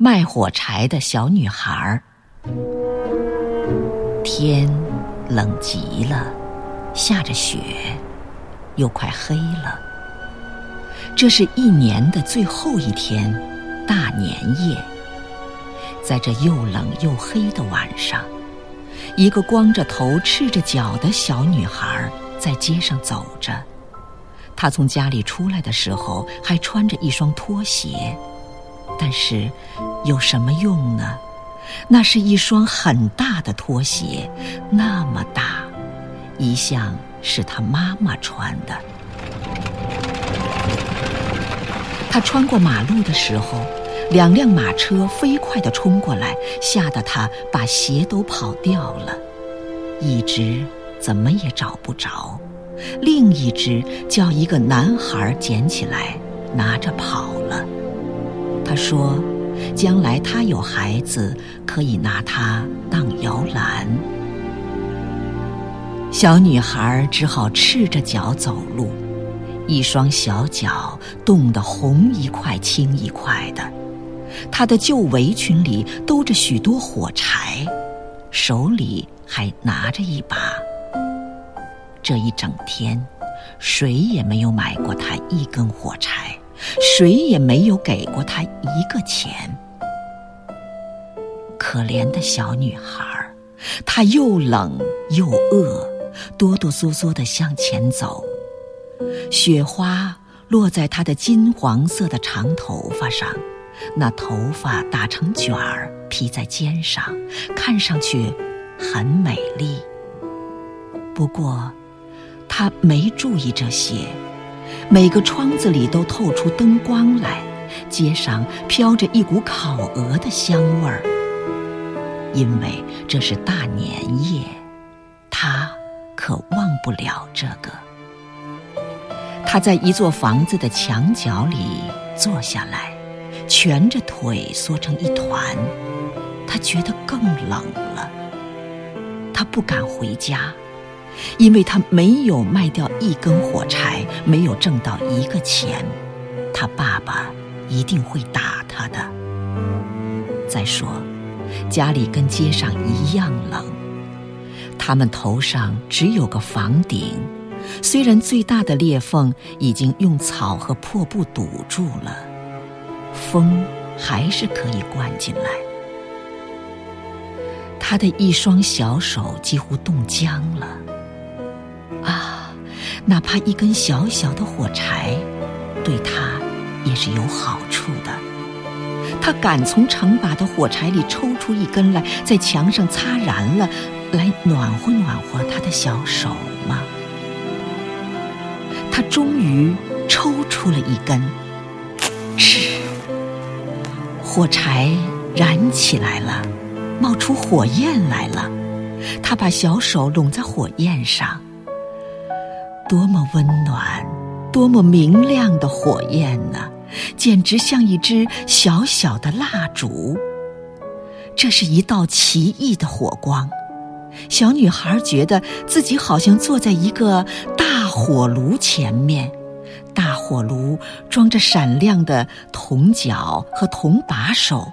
卖火柴的小女孩儿。天冷极了，下着雪，又快黑了。这是一年的最后一天，大年夜。在这又冷又黑的晚上，一个光着头、赤着脚的小女孩在街上走着。她从家里出来的时候还穿着一双拖鞋，但是有什么用呢？那是一双很大的拖鞋，那么大，一向是他妈妈穿的。他穿过马路的时候，两辆马车飞快地冲过来，吓得他把鞋都跑掉了，一只怎么也找不着，另一只叫一个男孩捡起来，拿着跑了。他说。将来他有孩子，可以拿它当摇篮。小女孩只好赤着脚走路，一双小脚冻得红一块青一块的。她的旧围裙里兜着许多火柴，手里还拿着一把。这一整天，谁也没有买过她一根火柴。谁也没有给过她一个钱。可怜的小女孩，她又冷又饿，哆哆嗦嗦地向前走。雪花落在她的金黄色的长头发上，那头发打成卷儿披在肩上，看上去很美丽。不过，她没注意这些。每个窗子里都透出灯光来，街上飘着一股烤鹅的香味儿。因为这是大年夜，他可忘不了这个。他在一座房子的墙角里坐下来，蜷着腿缩成一团。他觉得更冷了。他不敢回家。因为他没有卖掉一根火柴，没有挣到一个钱，他爸爸一定会打他的。再说，家里跟街上一样冷，他们头上只有个房顶，虽然最大的裂缝已经用草和破布堵住了，风还是可以灌进来。他的一双小手几乎冻僵了。哪怕一根小小的火柴，对他也是有好处的。他敢从成把的火柴里抽出一根来，在墙上擦燃了，来暖和暖和他的小手吗？他终于抽出了一根，哧，火柴燃起来了，冒出火焰来了。他把小手拢在火焰上。多么温暖，多么明亮的火焰呢！简直像一支小小的蜡烛。这是一道奇异的火光。小女孩觉得自己好像坐在一个大火炉前面，大火炉装着闪亮的铜脚和铜把手，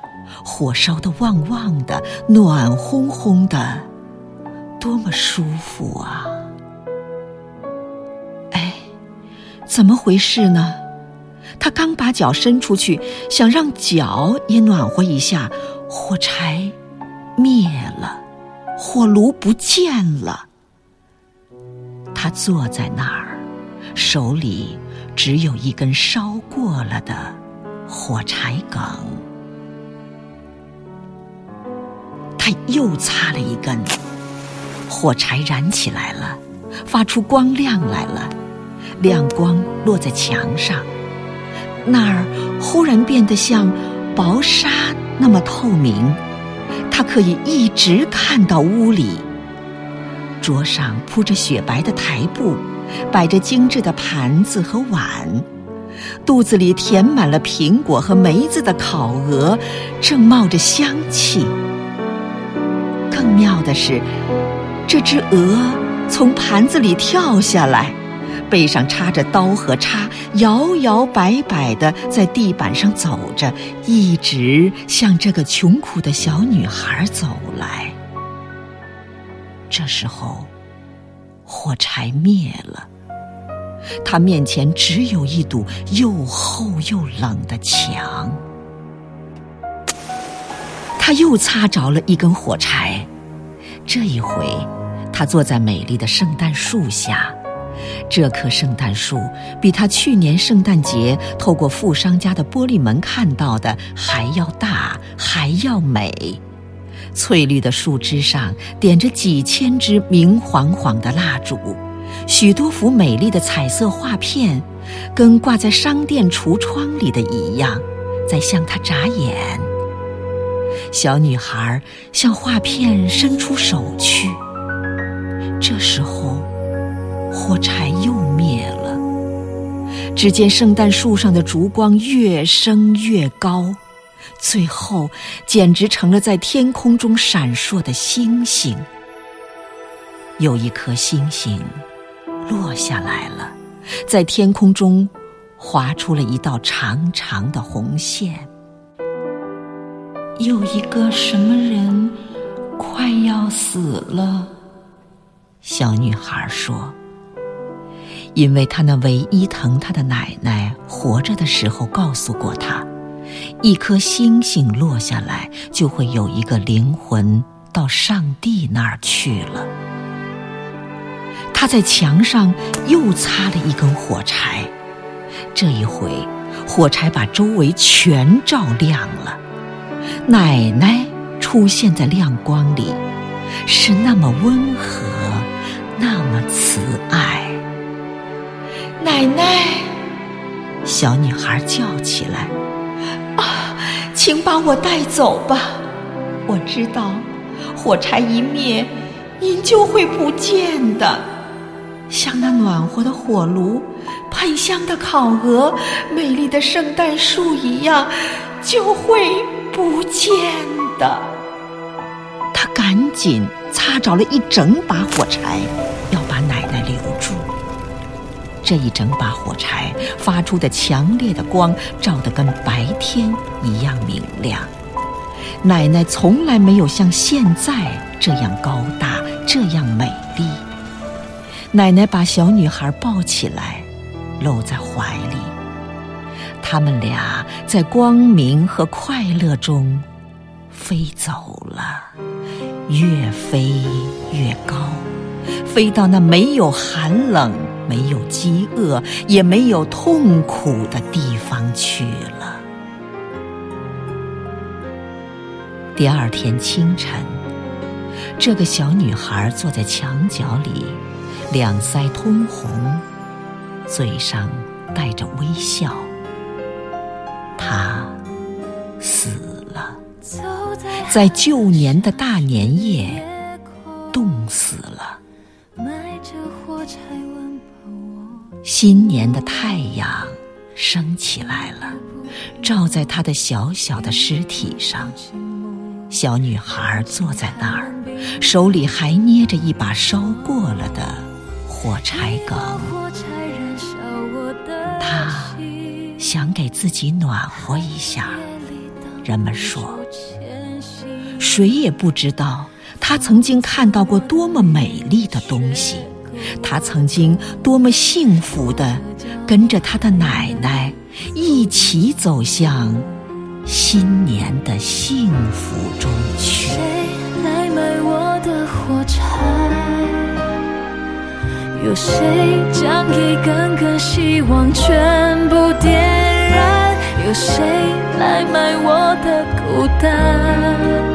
火烧得旺旺的，暖烘烘的，多么舒服啊！怎么回事呢？他刚把脚伸出去，想让脚也暖和一下，火柴灭了，火炉不见了。他坐在那儿，手里只有一根烧过了的火柴梗。他又擦了一根，火柴燃起来了，发出光亮来了。亮光落在墙上，那儿忽然变得像薄纱那么透明，他可以一直看到屋里。桌上铺着雪白的台布，摆着精致的盘子和碗，肚子里填满了苹果和梅子的烤鹅，正冒着香气。更妙的是，这只鹅从盘子里跳下来。背上插着刀和叉，摇摇摆摆地在地板上走着，一直向这个穷苦的小女孩走来。这时候，火柴灭了，他面前只有一堵又厚又冷的墙。他又擦着了一根火柴，这一回，他坐在美丽的圣诞树下。这棵圣诞树比他去年圣诞节透过富商家的玻璃门看到的还要大，还要美。翠绿的树枝上点着几千支明晃晃的蜡烛，许多幅美丽的彩色画片，跟挂在商店橱窗里的一样，在向他眨眼。小女孩向画片伸出手去，这时候。火柴又灭了，只见圣诞树上的烛光越升越高，最后简直成了在天空中闪烁的星星。有一颗星星落下来了，在天空中划出了一道长长的红线。有一个什么人快要死了，小女孩说。因为他那唯一疼他的奶奶活着的时候告诉过他，一颗星星落下来就会有一个灵魂到上帝那儿去了。他在墙上又擦了一根火柴，这一回火柴把周围全照亮了。奶奶出现在亮光里，是那么温和，那么慈爱。奶奶，小女孩叫起来：“啊，请把我带走吧！我知道，火柴一灭，您就会不见的，像那暖和的火炉、喷香的烤鹅、美丽的圣诞树一样，就会不见的。”他赶紧擦着了一整把火柴。这一整把火柴发出的强烈的光，照得跟白天一样明亮。奶奶从来没有像现在这样高大，这样美丽。奶奶把小女孩抱起来，搂在怀里。他们俩在光明和快乐中飞走了，越飞越高，飞到那没有寒冷。没有饥饿，也没有痛苦的地方去了。第二天清晨，这个小女孩坐在墙角里，两腮通红，嘴上带着微笑。她死了，在旧年的大年夜，冻死了。新年的太阳升起来了，照在她的小小的尸体上。小女孩坐在那儿，手里还捏着一把烧过了的火柴梗。她想给自己暖和一下。人们说，谁也不知道她曾经看到过多么美丽的东西。他曾经多么幸福的跟着他的奶奶一起走向新年的幸福中去。谁来买我的火柴？有谁将一根根希望全部点燃？有谁来买我的孤单？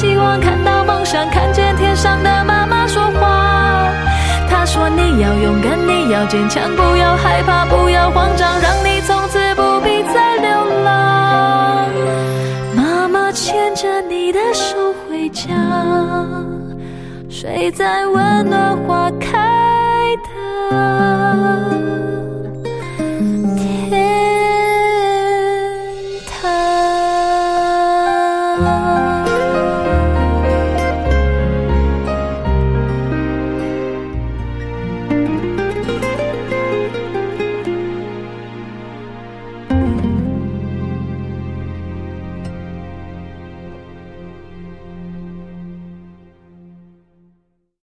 希望看到梦想看见天上的妈妈说话。她说你要勇敢你要坚强不要害怕不要慌张让你从此不必再流浪。妈妈牵着你的手回家睡在温暖花开的天堂？